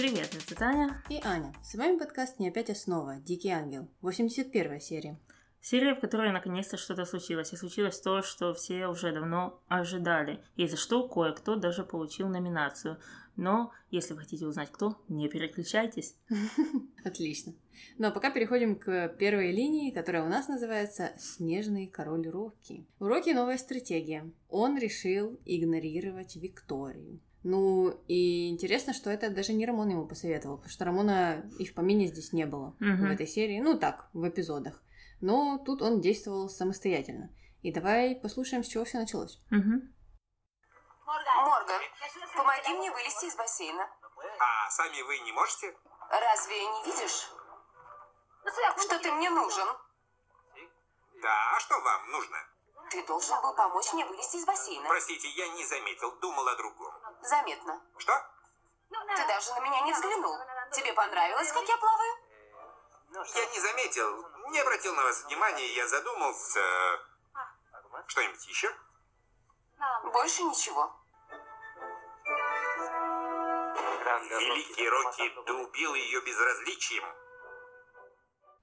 Привет, это Таня. И Аня. С вами подкаст «Не опять основа. Дикий ангел». 81 серия. Серия, в которой наконец-то что-то случилось. И случилось то, что все уже давно ожидали. И за что кое-кто даже получил номинацию. Но, если вы хотите узнать кто, не переключайтесь. Отлично. Ну а пока переходим к первой линии, которая у нас называется «Снежный король Рокки». У Рокки новая стратегия. Он решил игнорировать Викторию. Ну, и интересно, что это даже не Рамон ему посоветовал, потому что Рамона и в помине здесь не было Мгм. в этой серии. Ну, так, в эпизодах. Но тут он действовал самостоятельно. И давай послушаем, с чего все началось. Мгм. Морган, помоги мне вылезти из бассейна. А сами вы не можете? Разве не видишь, что ты мне нужен? Да, а что вам нужно? Ты должен был помочь мне вылезти из бассейна. Простите, я не заметил, думал о другом. Заметно. Что? Ты даже на меня не взглянул. Тебе понравилось, как я плаваю? Я не заметил, не обратил на вас внимания, я задумался. Что-нибудь еще? Больше ничего. Великий Рокки, ты убил ее безразличием.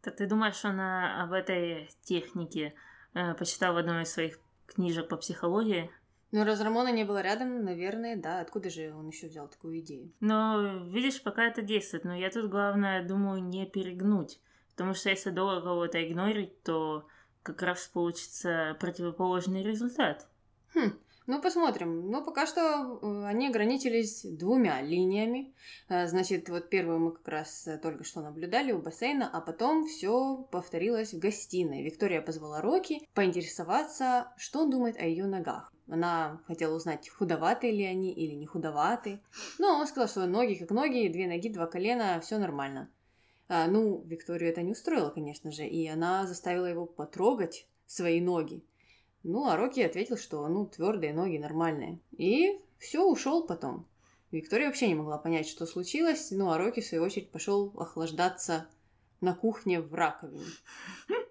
Так ты думаешь, она об этой технике э, почитала в одной из своих книжек по психологии? Ну, раз Рамона не было рядом, наверное, да. Откуда же он еще взял такую идею? Но, видишь, пока это действует. Но я тут, главное, думаю, не перегнуть. Потому что если долго кого-то игнорить, то как раз получится противоположный результат. Хм, ну посмотрим. Ну, пока что э, они ограничились двумя линиями. Э, Значит, вот первую мы как раз э, только что наблюдали у бассейна, а потом все повторилось в гостиной. Виктория позвала Рокки поинтересоваться, что он думает о ее ногах. Она хотела узнать, худоватые ли они или не худоватые. Но он сказал, что ноги как ноги, две ноги, два колена, все нормально. А, ну, Викторию это не устроило, конечно же, и она заставила его потрогать свои ноги. Ну, а Рокки ответил, что, ну, твердые ноги нормальные. И все, ушел потом. Виктория вообще не могла понять, что случилось, ну, а Рокки, в свою очередь, пошел охлаждаться на кухне в раковине.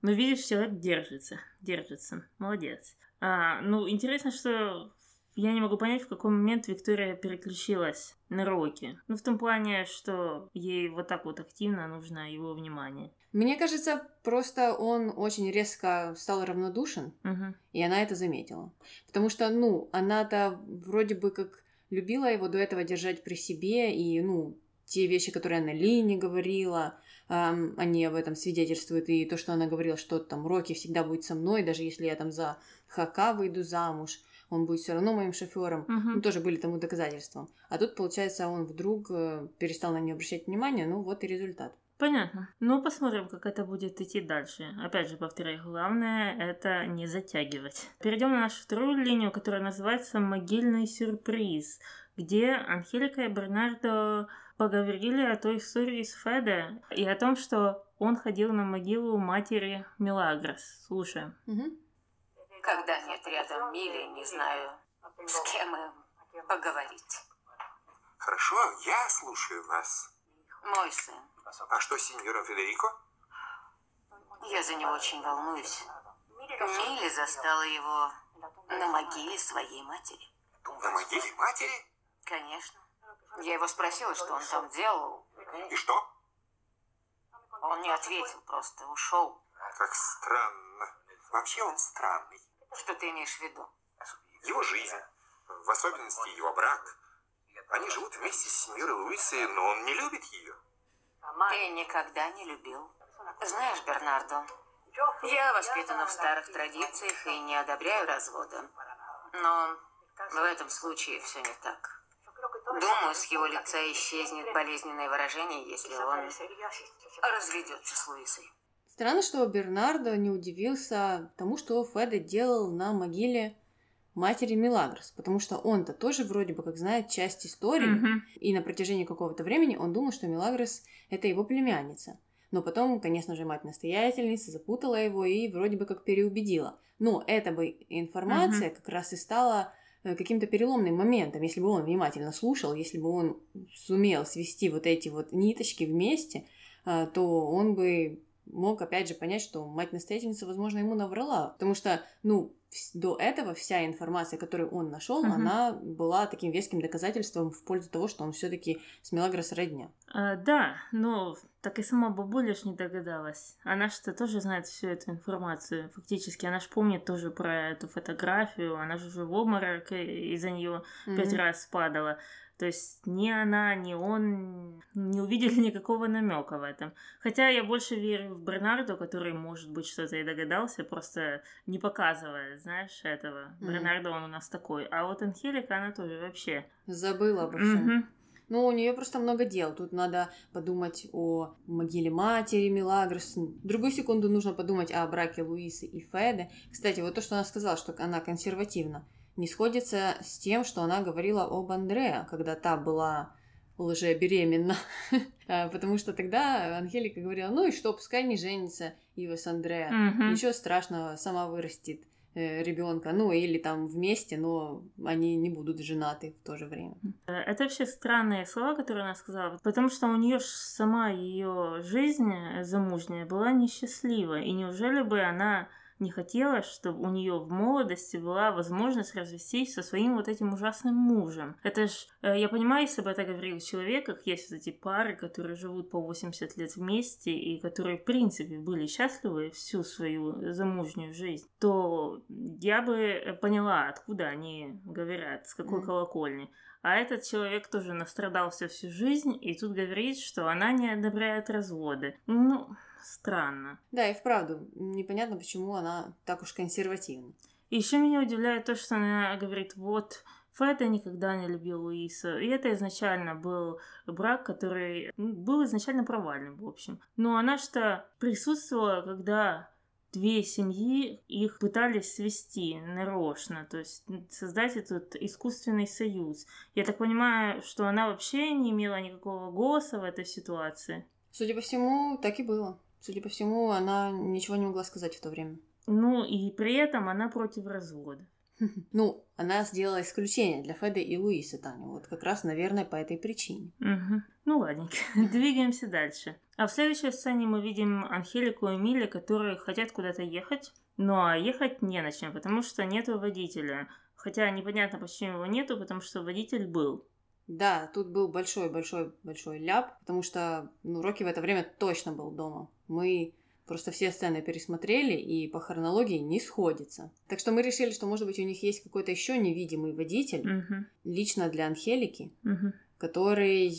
Ну, видишь, человек держится, держится. Молодец. А, ну, интересно, что я не могу понять, в какой момент Виктория переключилась на Рокки. Ну, в том плане, что ей вот так вот активно нужно его внимание. Мне кажется, просто он очень резко стал равнодушен, Мгм. и она это заметила. Потому что, ну, она-то вроде бы как любила его до этого держать при себе, и, ну, те вещи, которые она Лине говорила, ам, они об этом свидетельствуют, и то, что она говорила, что там Рокки всегда будет со мной, даже если я там за Хака выйду замуж, он будет все равно моим шофером. Мгм. Ну, тоже были тому доказательством. А тут, получается, он вдруг э, перестал на нее обращать внимание, ну, вот и результат. Понятно. Ну, посмотрим, как это будет идти дальше. Опять же, повторяю, главное это не затягивать. Перейдем на нашу вторую линию, которая называется «Могильный сюрприз», где Анхелика и Бернардо поговорили о той истории с Феде и о том, что он ходил на могилу матери Мелагрос. Слушаем. Мгм. Когда нет рядом Мили, не знаю, с кем им поговорить. Хорошо, я слушаю вас. Мой сын. А что с сеньором Федерико? Я за него очень волнуюсь. Мили застала его на могиле своей матери. На могиле матери? Конечно. Я его спросила, что он там делал. И что? Он не ответил, просто ушел. Как странно. Вообще он странный. Что ты имеешь в виду? Его жизнь, в особенности его брак. Они живут вместе с сеньорой Луисой, но он не любит ее. Ты никогда не любил. Знаешь, Бернардо, я воспитана в старых традициях и не одобряю развода. Но в этом случае все не так. Думаю, с его лица исчезнет болезненное выражение, если он разведется с Луисой. Странно, что Бернардо не удивился тому, что Феда делал на могиле матери Милагрос, потому что он-то тоже вроде бы как знает часть истории, Мгм. и на протяжении какого-то времени он думал, что Милагрос – это его племянница. Но потом, конечно же, мать-настоятельница запутала его и вроде бы как переубедила. Но эта бы информация как раз и стала э, каким-то переломным моментом, если бы он внимательно слушал, если бы он сумел свести вот эти вот ниточки вместе, э, то он бы мог опять же понять, что мать-настоятельница, возможно, ему наврала. Потому что, ну, до этого вся информация, которую он нашел, uh-huh. она была таким веским доказательством в пользу того, что он все-таки с Мелагрос родня. А, да, но так и сама бабуля ж не догадалась. Она что тоже знает всю эту информацию. Фактически, она ж помнит тоже про эту фотографию. Она же в обморок из-за нее uh-huh. пять раз падала. То есть ни она, ни он не увидели никакого намека в этом. Хотя я больше верю в Бернарду, который, может быть, что-то и догадался, просто не показывая, знаешь, этого. Mm-hmm. Бернардо, он у нас такой. А вот Анхелика, она тоже вообще... Забыла обо всем. Mm-hmm. Ну, у нее просто много дел. Тут надо подумать о могиле матери Милагрос. Другую секунду нужно подумать о браке Луисы и Феды. Кстати, вот то, что она сказала, что она консервативна не сходится с тем, что она говорила об Андреа, когда та была лжебеременна. А, потому что тогда Анхелика говорила, ну и что, пускай не женится Ива с Андреа. Ничего страшного, сама вырастет э, ребенка, ну или там вместе, но они не будут женаты в то же время. Э, это вообще странные слова, которые она сказала, потому что у нее сама ее жизнь замужняя была несчастлива, и неужели бы она не хотела, чтобы у нее в молодости была возможность развестись со своим вот этим ужасным мужем. Это ж, э, я понимаю, если бы это говорил человек, как есть вот эти пары, которые живут по 80 лет вместе и которые, в принципе, были счастливы всю свою замужнюю жизнь, то я бы поняла, откуда они говорят, с какой mm. колокольни. А этот человек тоже настрадался всю жизнь, и тут говорит, что она не одобряет разводы. Ну, странно. Да, и вправду, непонятно, почему она так уж консервативна. Еще меня удивляет то, что она говорит, вот, Феда никогда не любил Луису. И это изначально был брак, который был изначально провальным, в общем. Но она что присутствовала, когда две семьи их пытались свести нарочно, то есть создать этот искусственный союз. Я так понимаю, что она вообще не имела никакого голоса в этой ситуации. Судя по всему, так и было. Судя по всему, она ничего не могла сказать в то время. Ну, и при этом она против развода. Ну, она сделала исключение для Феды и Луисы, Таня. Вот как раз, наверное, по этой причине. Угу. Ну, ладненько. Двигаемся дальше. А в следующей сцене мы видим Анхелику и Милли, которые хотят куда-то ехать. Но ехать не на чем, потому что нету водителя. Хотя непонятно, почему его нету, потому что водитель был. Да, тут был большой-большой-большой ляп, потому что, ну, Рокки в это время точно был дома. Мы просто все сцены пересмотрели, и по хронологии не сходится. Так что мы решили, что, может быть, у них есть какой-то еще невидимый водитель, угу. лично для Анхелики, угу. который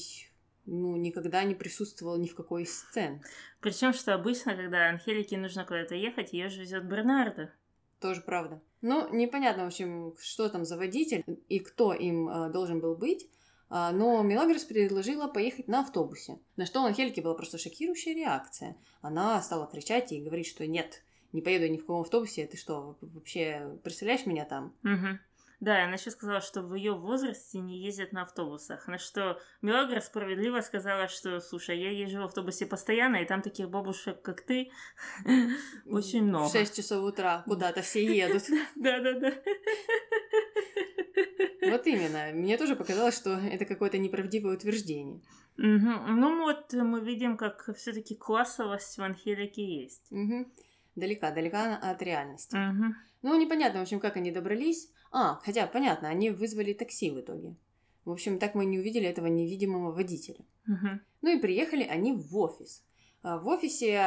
ну, никогда не присутствовал ни в какой из сцен. Причем, что обычно, когда Анхелике нужно куда-то ехать, ее же везет Бернардо. Тоже правда. Ну, непонятно, в общем, что там за водитель и кто им э, должен был быть. А, но Мелагрос предложила поехать на автобусе, на что у Анхельки была просто шокирующая реакция. Она стала кричать и говорить, что нет, не поеду ни в каком автобусе, ты что, вообще представляешь меня там? Угу. Да, она еще сказала, что в ее возрасте не ездят на автобусах. На что Мелагра справедливо сказала, что, слушай, я езжу в автобусе постоянно, и там таких бабушек, как ты, очень много. В 6 часов утра куда-то все едут. Да-да-да. Вот именно. Мне тоже показалось, что это какое-то неправдивое утверждение. Угу. Ну вот мы видим, как все-таки классовость в Анхелике есть. Угу. Далека, далека от реальности. Угу. Ну, непонятно, в общем, как они добрались. А, хотя, понятно, они вызвали такси в итоге. В общем, так мы не увидели этого невидимого водителя. Угу. Ну и приехали они в офис. А, в офисе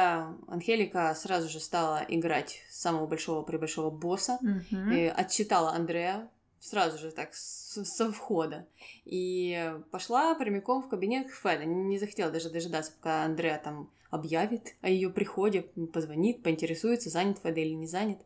Анхелика сразу же стала играть самого большого прибольшого босса. Угу. Отчитала Андрея сразу же так с, со входа. И пошла прямиком в кабинет Феде. Не захотела даже дожидаться, пока Андреа там объявит о ее приходе, позвонит, поинтересуется, занят Феда или не занят.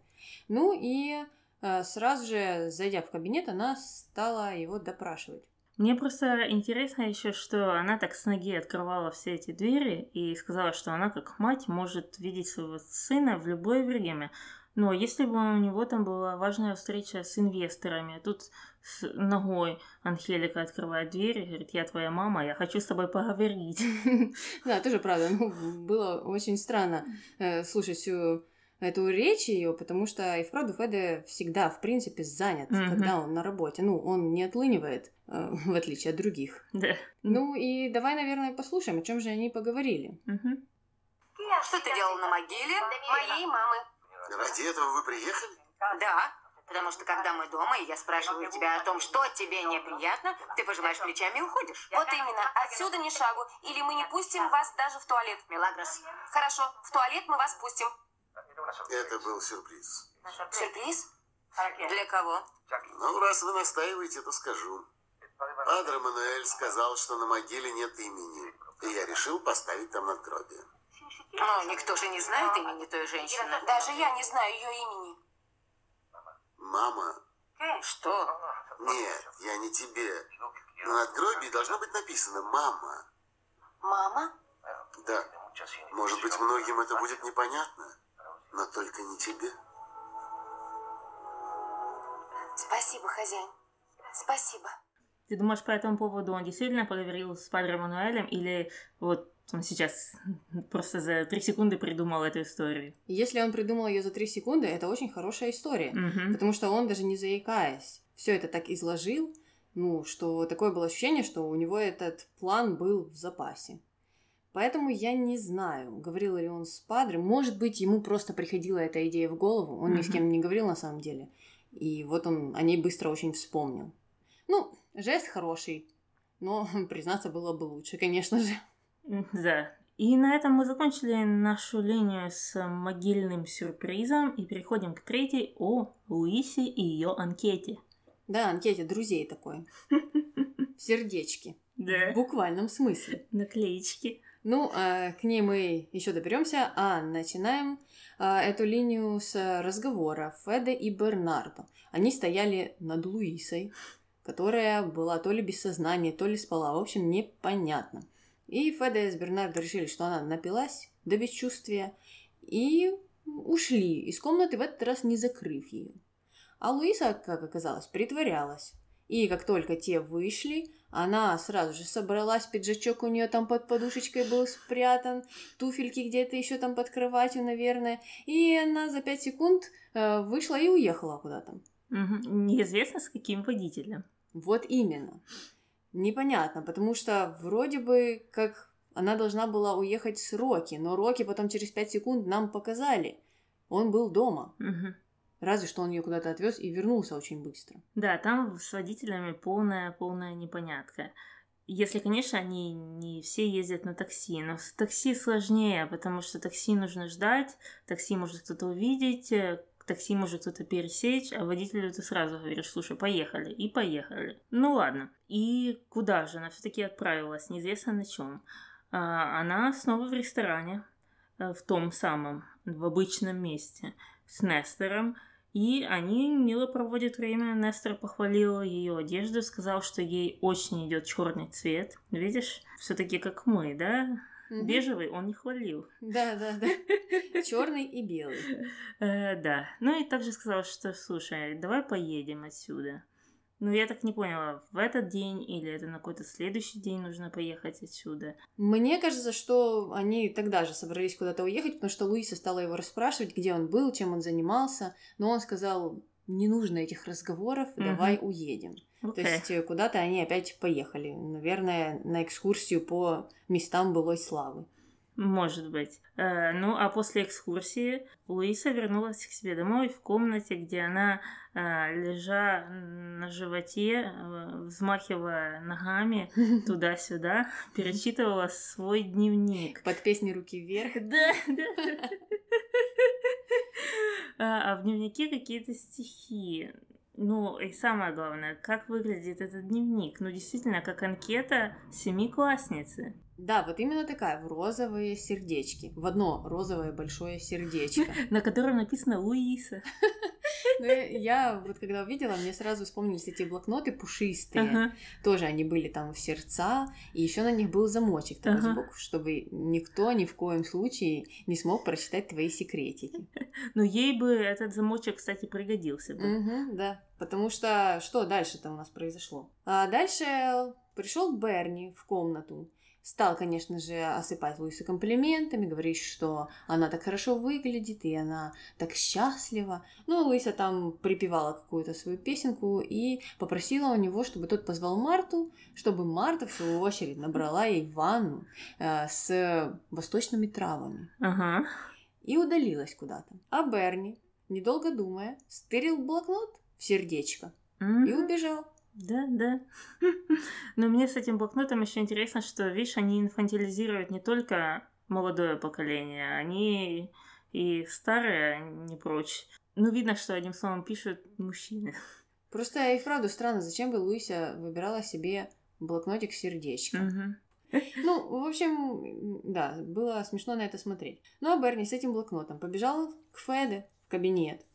Ну и э, сразу же, зайдя в кабинет, она стала его допрашивать. Мне просто интересно еще, что она так с ноги открывала все эти двери и сказала, что она как мать может видеть своего сына в любое время. Но если бы у него там была важная встреча с инвесторами, тут с ногой Анхелика открывает дверь и говорит, я твоя мама, я хочу с тобой поговорить. Да, тоже правда. Ну, было очень странно э, слушать всю эту речь ее, потому что и вправду Феде всегда, в принципе, занят, когда он на работе. Ну, он не отлынивает, э, в отличие от других. Да. Ну и давай, наверное, послушаем, о чем же они поговорили. Что ты делал на могиле? Моей мамы. Ради этого вы приехали? Да, потому что когда мы дома, и я спрашиваю тебя о том, что тебе неприятно, ты пожимаешь плечами и уходишь. Вот именно. Отсюда ни шагу. Или мы не пустим вас даже в туалет. Мелагрос, Хорошо, в туалет мы вас пустим. Это был сюрприз. Сюрприз? для кого? Ну, раз вы настаиваете, то скажу. Падре Мануэль сказал, что на могиле нет имени. И я решил поставить там надгробие. Ну, никто же не знает имени той женщины. Даже я не знаю ее имени. Мама, Что? нет, я не тебе. На надгробии должно быть написано «мама». Мама? Да, может быть, многим это будет непонятно, но только не тебе. Спасибо, хозяин. Спасибо. Ты думаешь, по этому поводу он действительно поговорил с Падре Мануэлем или вот он сейчас просто за три секунды придумал эту историю? Если он придумал ее за три секунды, это очень хорошая история. Мгм. Потому что он даже не заикаясь, все это так изложил, ну, что такое было ощущение, что у него этот план был в запасе. Поэтому я не знаю, говорил ли он с Падре. Может быть, ему просто приходила эта идея в голову. Он ни с кем не говорил на самом деле. И вот он о ней быстро очень вспомнил. Ну, жест хороший, но признаться было бы лучше, конечно же. Да. И на этом мы закончили нашу линию с могильным сюрпризом и переходим к третьей о Луисе и ее анкете. Да, анкете друзей такой. Сердечки. Да. В буквальном смысле. Наклеечки. Ну, э, к ней мы еще доберемся, а начинаем э, эту линию с разговора Феда и Бернардо. Они стояли над Луисой, которая была то ли без сознания, то ли спала, в общем, непонятно. И Феда с Бернардо решили, что она напилась до бесчувствия, и ушли из комнаты, в этот раз не закрыв ее. А Луиса, как оказалось, притворялась. И как только те вышли, она сразу же собралась, пиджачок у нее там под подушечкой был спрятан, туфельки где-то еще там под кроватью, наверное. И она за пять секунд э, вышла и уехала куда-то. Мгм. Неизвестно, с каким водителем. Вот именно. Непонятно, потому что вроде бы как она должна была уехать с Роки, но Роки потом через пять секунд нам показали. Он был дома. Мгм. Разве что он ее куда-то отвез и вернулся очень быстро. Да, там с водителями полная, полная непонятка. Если, конечно, они не все ездят на такси, но с такси сложнее, потому что такси нужно ждать, такси может кто-то увидеть, э, такси может кто-то пересечь, а водителю ты сразу говоришь, слушай, поехали, и поехали. Ну ладно. И куда же она все-таки отправилась, неизвестно на чем. она снова в ресторане, э, в том самом, в обычном месте, с Нестором, и они мило проводят время. Нестор похвалил ее одежду, сказал, что ей очень идет черный цвет. Видишь, все-таки как мы, да? Мгм. Бежевый он не хвалил. Да, да, да. Черный и белый. Э, да. Ну и также сказал, что слушай, давай поедем отсюда. Ну, я так не поняла, в этот день или это на какой-то следующий день нужно поехать отсюда. Мне кажется, что они тогда же собрались куда-то уехать, потому что Луиса стала его расспрашивать, где он был, чем он занимался, но он сказал, не нужно этих разговоров, Мгм. давай уедем. То Окей. есть э, куда-то они опять поехали, наверное, на экскурсию по местам былой славы. Может быть. Э, ну, а после экскурсии Луиса вернулась к себе домой в комнате, где она, э, лежа на животе, взмахивая ногами туда-сюда, перечитывала свой дневник. Под песни «Руки вверх». Да, да. А а в дневнике какие-то стихи. Ну, и самое главное, как выглядит этот дневник? Ну, действительно, как анкета семиклассницы. Да, вот именно такая, в розовые сердечки. В одно розовое большое сердечко. на котором написано Луиса. Ну, я вот когда увидела, мне сразу вспомнились эти блокноты пушистые. Ага. Тоже они были там в сердца, и еще на них был замочек такой Ага. сбоку, чтобы никто ни в коем случае не смог прочитать твои секретики. Ну, ей бы этот замочек, кстати, пригодился бы. Мгм, да, потому что что дальше-то у нас произошло? А дальше пришел Берни в комнату Стал, конечно же, осыпать Луису комплиментами, говорить, что она так хорошо выглядит, и она так счастлива. Ну, Луиса там припевала какую-то свою песенку и попросила у него, чтобы тот позвал Марту, чтобы Марта, в свою очередь, набрала ей ванну э, с восточными травами. Ага. И удалилась куда-то. А Берни, недолго думая, стырил блокнот в сердечко и Мгм. убежал. Да, да. Но мне с этим блокнотом еще интересно, что, видишь, они инфантилизируют не только молодое поколение, они и старые не прочь. Ну, видно, что одним словом пишут мужчины. Просто и вправду странно, зачем бы Луися выбирала себе блокнотик с сердечком. Мгм. Ну, в общем, да, было смешно на это смотреть. Ну, а Берни с этим блокнотом побежал к Феде в кабинет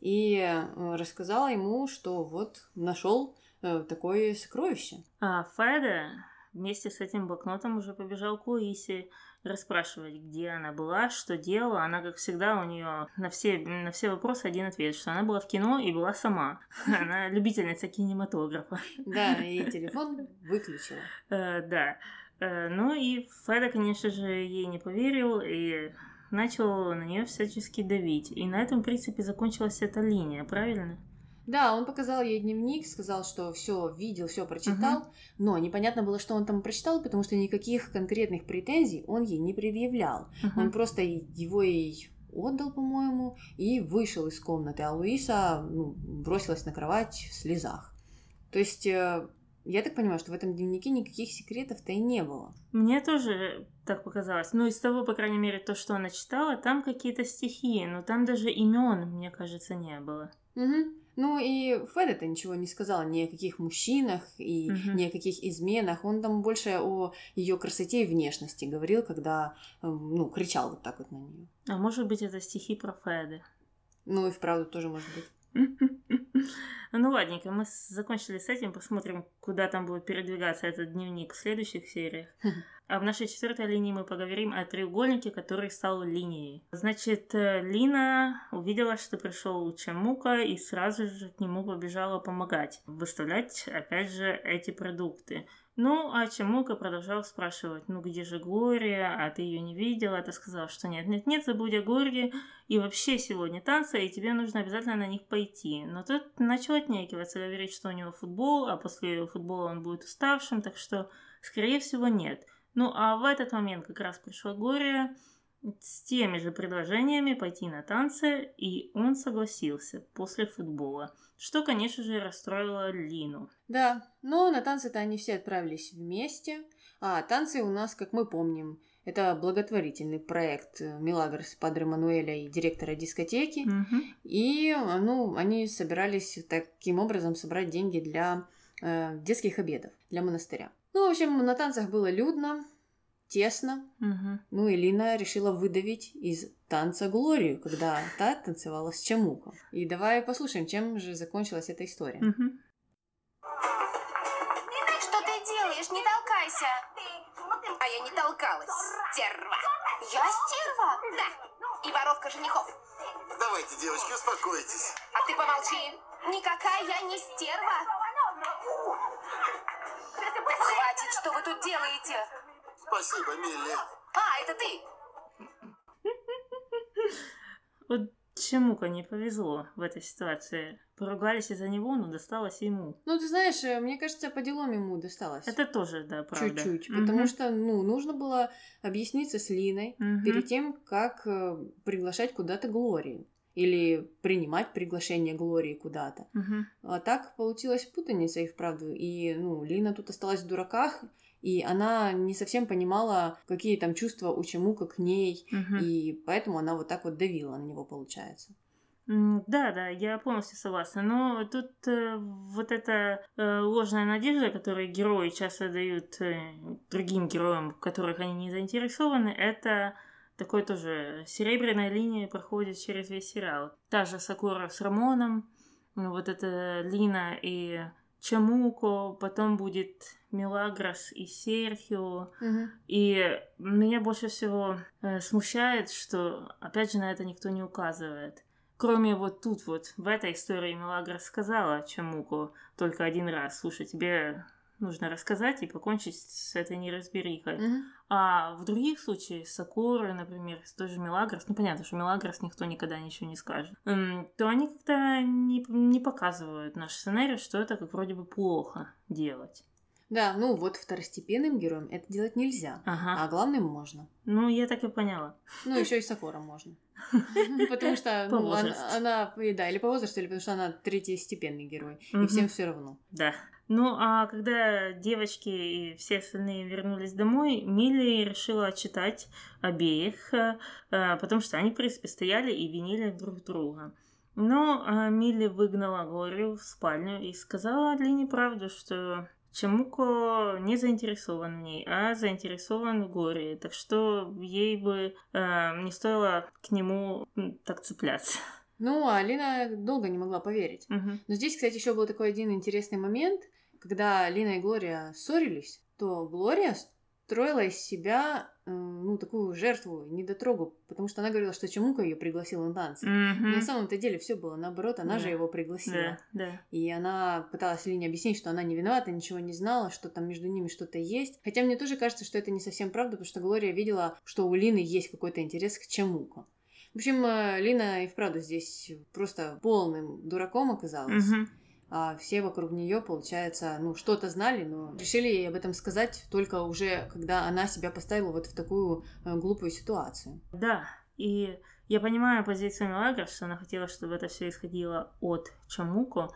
и э, рассказала ему, что вот нашел э, такое сокровище. А Феда вместе с этим блокнотом уже побежал к Луисе расспрашивать, где она была, что делала. Она, как всегда, у нее на все, на все вопросы один ответ, что она была в кино и была сама. Она любительница кинематографа. Да, и телефон выключила. Э, Да. Э, Ну и Феда, конечно же, ей не поверил и начал на нее всячески давить. И на этом, в принципе, закончилась эта линия, правильно? Да, он показал ей дневник, сказал, что все видел, все прочитал, но непонятно было, что он там прочитал, потому что никаких конкретных претензий он ей не предъявлял. Мгм. Он просто его ей отдал, по-моему, и вышел из комнаты, а Луиса ну, бросилась на кровать в слезах. То есть, э, я так понимаю, что в этом дневнике никаких секретов-то и не было. Мне тоже так показалось. Ну, из того, по крайней мере, то, что она читала, там какие-то стихи, но там даже имен, мне кажется, не было. Мгм. Ну и Феда-то ничего не сказал ни о каких мужчинах и Мгм. ни о каких изменах. Он там больше о ее красоте и внешности говорил, когда эм, ну, кричал вот так вот на нее. А может быть, это стихи про Феды. Ну и вправду тоже может быть. Ну ладненько, мы закончили с этим, посмотрим, куда там будет передвигаться этот дневник в следующих сериях. А в нашей четвертой линии мы поговорим о треугольнике, который стал линией. Значит, э, Лина увидела, что пришел Чамука и сразу же к нему побежала помогать, выставлять, опять же, эти продукты. Ну, а Чамука продолжал спрашивать, ну где же Глория, а ты ее не видела? Ты сказала, что нет, нет, нет, забудь о Глории, и вообще сегодня танцы, и тебе нужно обязательно на них пойти. Но тут начал отнекиваться, говорить, что у него футбол, а после футбола он будет уставшим, так что, скорее всего, нет. Ну, а в этот момент как раз пришла Глория с теми же предложениями пойти на танцы, и он согласился после футбола, что, конечно же, расстроило Лину. Да, но на танцы-то они все отправились вместе. А танцы у нас, как мы помним, это благотворительный проект Милагрос Падре Мануэля и директора дискотеки. Мгм. И, ну, они собирались таким образом собрать деньги для э, детских обедов, для монастыря. Ну, в общем, на танцах было людно, тесно. Мгм. Ну, и Лина решила выдавить из танца Глорию, когда та танцевала с Чамуком. И давай послушаем, чем же закончилась эта история. Мгм. Что ты делаешь? Не толкайся. А я не толкалась, стерва. Я стерва? Да, и воровка женихов. Давайте, девочки, успокойтесь. А ты помолчи. Никакая я не стерва. Хватит, что вы тут делаете? Спасибо, Милли. А, это ты. Вот Чемука не повезло в этой ситуации. Поругались из-за него, но досталось ему. Ну, ты знаешь, э, мне кажется, по делам ему досталось. Это тоже, да, правда. Чуть-чуть, потому что, ну, нужно было объясниться с Линой перед тем, как э, приглашать куда-то Глорию. Или принимать приглашение Глории куда-то. Мгм. А так получилась путаница и вправду. И, ну, Лина тут осталась в дураках, и она не совсем понимала, какие там чувства у Чемука к ней, Мгм. и поэтому она вот так вот давила на него, получается. Да, да, я полностью согласна. Но тут э, вот эта э, ложная надежда, которую герои часто дают э, другим героям, в которых они не заинтересованы, это такой тоже серебряная линия проходит через весь сериал. Та же Сакура с Рамоном, вот это Лина и Чамуко, потом будет Мелагрос и Серхио. И меня больше всего э, смущает, что, опять же, на это никто не указывает. Кроме вот тут вот, в этой истории Мелагра сказала Чамуку только один раз, слушай, тебе нужно рассказать и покончить с этой неразберихой. Мгм. А в других случаях, с Акурой, например, с той же Мелагрос, ну понятно, что Мелагрос никто никогда ничего не скажет, м, то они как-то не, не показывают наш сценарий, что это как вроде бы плохо делать. Да, ну вот второстепенным героям это делать нельзя, Ага. а главным можно. Ну, я так и поняла. Ну, еще и Сакора можно. Потому что ну, она, да, или по возрасту, или потому что она третьестепенный герой. И всем все равно. Да. Ну, а когда девочки и все остальные вернулись домой, Милли решила отчитать обеих, э, э, потому что они, в принципе, стояли и винили друг друга. Но э, Милли выгнала Глорию в спальню и сказала Лине правду, что Чемуко не заинтересован в ней, а заинтересован в Глории, так что ей бы э, не стоило к нему так цепляться. Ну, Алина долго не могла поверить. Мгм. Но здесь, кстати, еще был такой один интересный момент, когда Лина и Глория ссорились, то Глория строила из себя, э, ну, такую жертву, недотрогу, потому что она говорила, что Чемука ее пригласил на танцы. Но на самом-то деле все было наоборот, она Да. же его пригласила. Да, да. И она пыталась Лине объяснить, что она не виновата, ничего не знала, что там между ними что-то есть. Хотя мне тоже кажется, что это не совсем правда, потому что Глория видела, что у Лины есть какой-то интерес к Чемуку. В общем, э, Лина и вправду здесь просто полным дураком оказалась. Мгм. А все вокруг нее, получается, ну, что-то знали, но решили ей об этом сказать только уже, когда она себя поставила вот в такую э, глупую ситуацию. Да, и я понимаю позицию Мелагра, что она хотела, чтобы это все исходило от Чамуко,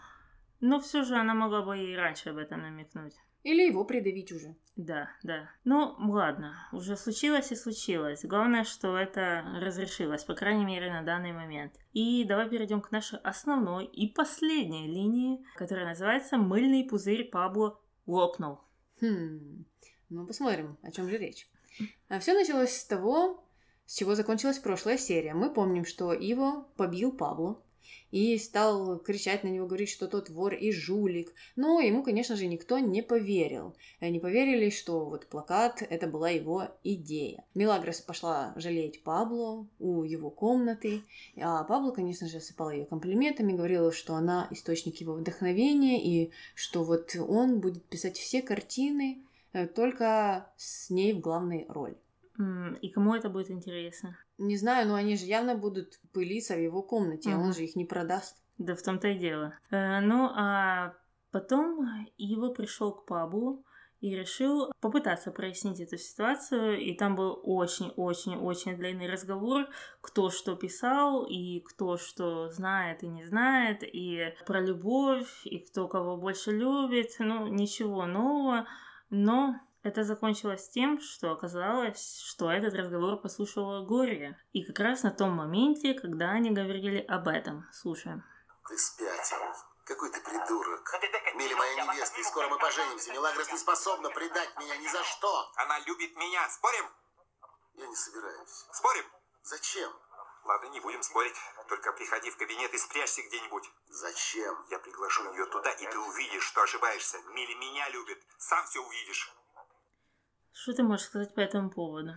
но все же она могла бы и раньше об этом намекнуть. Или его придавить уже. Да, да. Ну, ладно, уже случилось и случилось. Главное, что это разрешилось, по крайней мере, на данный момент. И давай перейдем к нашей основной и последней линии, которая называется «Мыльный пузырь Пабло лопнул». Хм, ну посмотрим, о чем же речь. все началось с того, с чего закончилась прошлая серия. Мы помним, что Иво побил Пабло и стал кричать на него, говорить, что тот вор и жулик. Но ему, конечно же, никто не поверил. Не поверили, что вот плакат — это была его идея. Мелагрос пошла жалеть Пабло у его комнаты, а Пабло, конечно же, осыпал ее комплиментами, говорила, что она источник его вдохновения и что вот он будет писать все картины э, только с ней в главной роли. И кому это будет интересно? Не знаю, но они же явно будут пылиться в его комнате, а он же их не продаст. Да в том-то и дело. Э, ну, а потом Ива пришел к Паблу и решил попытаться прояснить эту ситуацию. И там был очень-очень-очень длинный разговор, кто что писал, и кто что знает и не знает, и про любовь, и кто кого больше любит. Ну, ничего нового. Но это закончилось тем, что оказалось, что этот разговор послушала Глория. И как раз на том моменте, когда они говорили об этом. Слушаем. Ты спятил. Какой ты придурок. Мили моя невеста, и скоро мы поженимся. Мелагрос не способна предать меня ни за что. Она любит меня. Спорим? Я не собираюсь. Спорим? Зачем? Ладно, не будем спорить. Только приходи в кабинет и спрячься где-нибудь. Зачем? Я приглашу ее туда, и ты увидишь, что ошибаешься. Мили меня любит. Сам все увидишь. Что ты можешь сказать по этому поводу?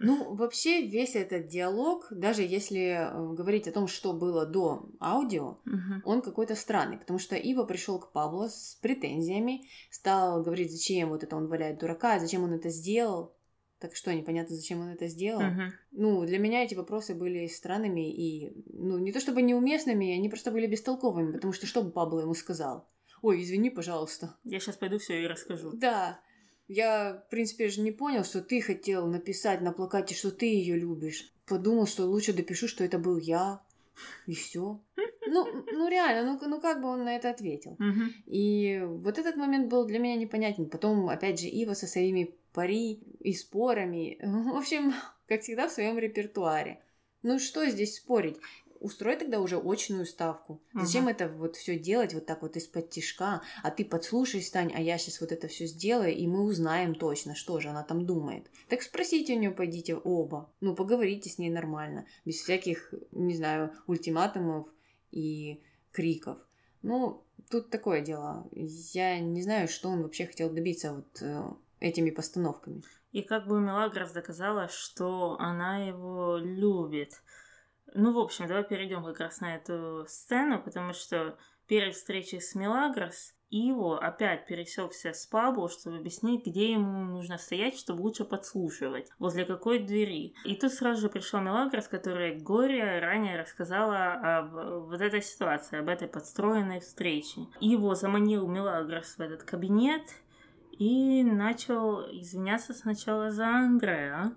Ну, вообще, весь этот диалог, даже если э, говорить о том, что было до аудио, Мгм. он какой-то странный, потому что Ива пришел к Пабло с претензиями, стал говорить, зачем вот это он валяет дурака, зачем он это сделал. Так что, непонятно, зачем он это сделал. Мгм. Ну, для меня эти вопросы были странными и, ну, не то чтобы неуместными, они просто были бестолковыми, потому что что бы Пабло ему сказал? Ой, извини, пожалуйста. Я сейчас пойду все и расскажу. Да, я, в принципе, же не понял, что ты хотел написать на плакате, что ты ее любишь. Подумал, что лучше допишу, что это был я. И все. Ну, ну реально, ну, ну как бы он на это ответил? Мгм. И вот этот момент был для меня непонятен. Потом, опять же, Ива со своими пари и спорами. В общем, как всегда, в своем репертуаре. Ну что здесь спорить? Устрой тогда уже очную ставку. Зачем Мгм. это вот все делать вот так вот из-под тишка? А ты подслушай, Стань, а я сейчас вот это все сделаю, и мы узнаем точно, что же она там думает. Так спросите у нее, пойдите оба. Ну, поговорите с ней нормально, без всяких, не знаю, ультиматумов и криков. Ну, тут такое дело. Я не знаю, что он вообще хотел добиться вот э, этими постановками. И как бы Мелагрос доказала, что она его любит. Ну, в общем, давай перейдем как раз на эту сцену, потому что перед встречей с Мелагрос Иво опять пересекся с Пабло, чтобы объяснить, где ему нужно стоять, чтобы лучше подслушивать, возле какой двери. И тут сразу же пришел Мелагрос, который Горе ранее рассказала об вот этой ситуации, об этой подстроенной встрече. Иво заманил Мелагрос в этот кабинет и начал извиняться сначала за Андреа,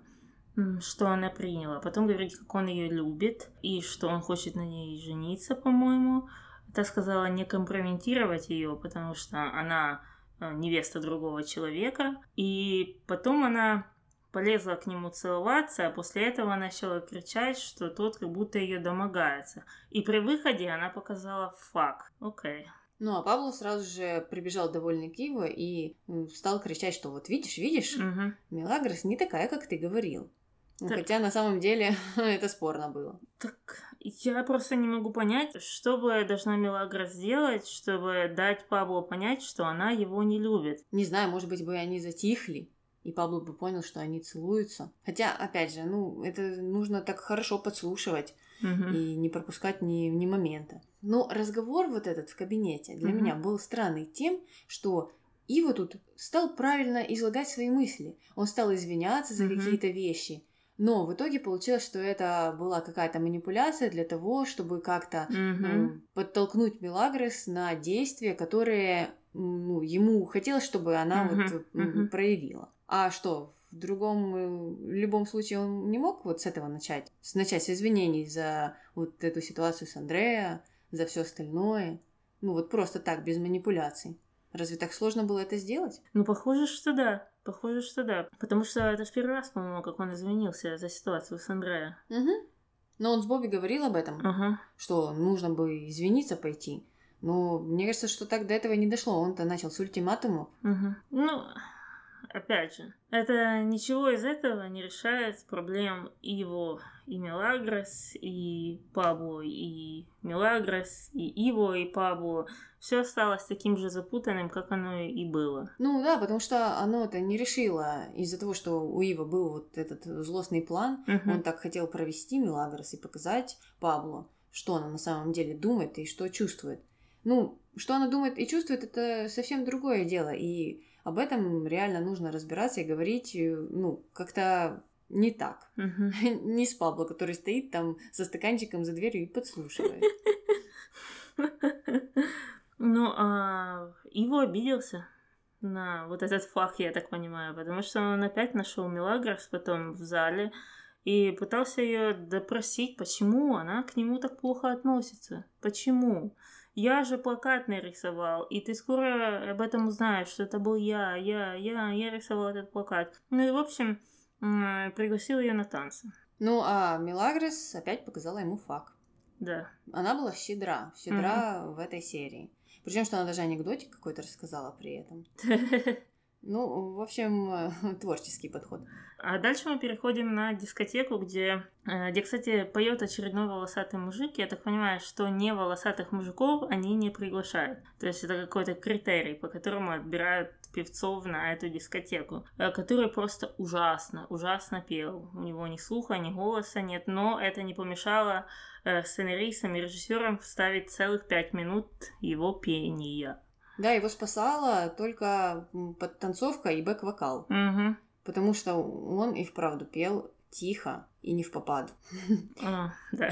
что она приняла. Потом говорить, как он ее любит и что он хочет на ней жениться, по-моему. Та сказала не компрометировать ее, потому что она э, невеста другого человека. И потом она полезла к нему целоваться, а после этого начала кричать, что тот как будто ее домогается. И при выходе она показала факт. Окей. Okay. Ну, а Пабло сразу же прибежал довольный к Иву и стал кричать, что вот видишь, видишь, угу. Мелагрос не такая, как ты говорил. Так... Хотя на самом деле это спорно было. Так я просто не могу понять, что бы должна Мелагра сделать, чтобы дать Пабло понять, что она его не любит. Не знаю, может быть, бы они затихли, и Пабло бы понял, что они целуются. Хотя, опять же, ну, это нужно так хорошо подслушивать угу. и не пропускать ни, ни момента. Но разговор вот этот в кабинете для угу. меня был странный тем, что Ива тут стал правильно излагать свои мысли. Он стал извиняться за угу. какие-то вещи. Но в итоге получилось, что это была какая-то манипуляция для того, чтобы как-то mm-hmm. подтолкнуть Мелагрос на действия, которые ну, ему хотелось, чтобы она mm-hmm. вот mm-hmm. проявила. А что, в другом, в любом случае он не мог вот с этого начать? С, начать с извинений за вот эту ситуацию с Андреа, за все остальное. Ну вот просто так, без манипуляций. Разве так сложно было это сделать? Ну, похоже, что да. Похоже, что да. Потому что это в первый раз, по-моему, как он извинился за ситуацию с Андреа. Угу. Но он с Бобби говорил об этом, угу. что нужно бы извиниться пойти. Но мне кажется, что так до этого не дошло. Он-то начал с ультиматумов. Угу. Ну, опять же, это ничего из этого не решает проблем и его и Мелагрос, и Пабло, и Мелагрос, и Иво, и Пабло. Все осталось таким же запутанным, как оно и было. Ну да, потому что оно это не решило из-за того, что у Ива был вот этот злостный план. Угу. Он так хотел провести Мелагрос и показать Пабло, что она на самом деле думает и что чувствует. Ну, что она думает и чувствует, это совсем другое дело. И об этом реально нужно разбираться и говорить, ну, как-то не так. Угу. Не с Пабло, который стоит там со стаканчиком за дверью и подслушивает. Ну, а Иво обиделся на вот этот факт, я так понимаю, потому что он опять нашел Мелагрос потом в зале и пытался ее допросить, почему она к нему так плохо относится. Почему? Я же плакат нарисовал, и ты скоро об этом узнаешь, что это был я, я, я, я рисовал этот плакат. Ну и, в общем, пригласил ее на танцы. Ну, а Мелагрос опять показала ему факт. Да. Она была щедра, щедра mm-hmm. в этой серии. Причем, что она даже анекдотик какой-то рассказала при этом. Ну, в общем, творческий подход. А дальше мы переходим на дискотеку, где, э, где, кстати, поет очередной волосатый мужик. Я так понимаю, что не волосатых мужиков они не приглашают. То есть это какой-то критерий, по которому отбирают певцов на эту дискотеку, э, который просто ужасно, ужасно пел. У него ни слуха, ни голоса нет, но это не помешало э, сценаристам и режиссерам вставить целых пять минут его пения. Да, его спасала только подтанцовка и бэк-вокал. Угу. Потому что он и вправду пел тихо и не в попад. А, да.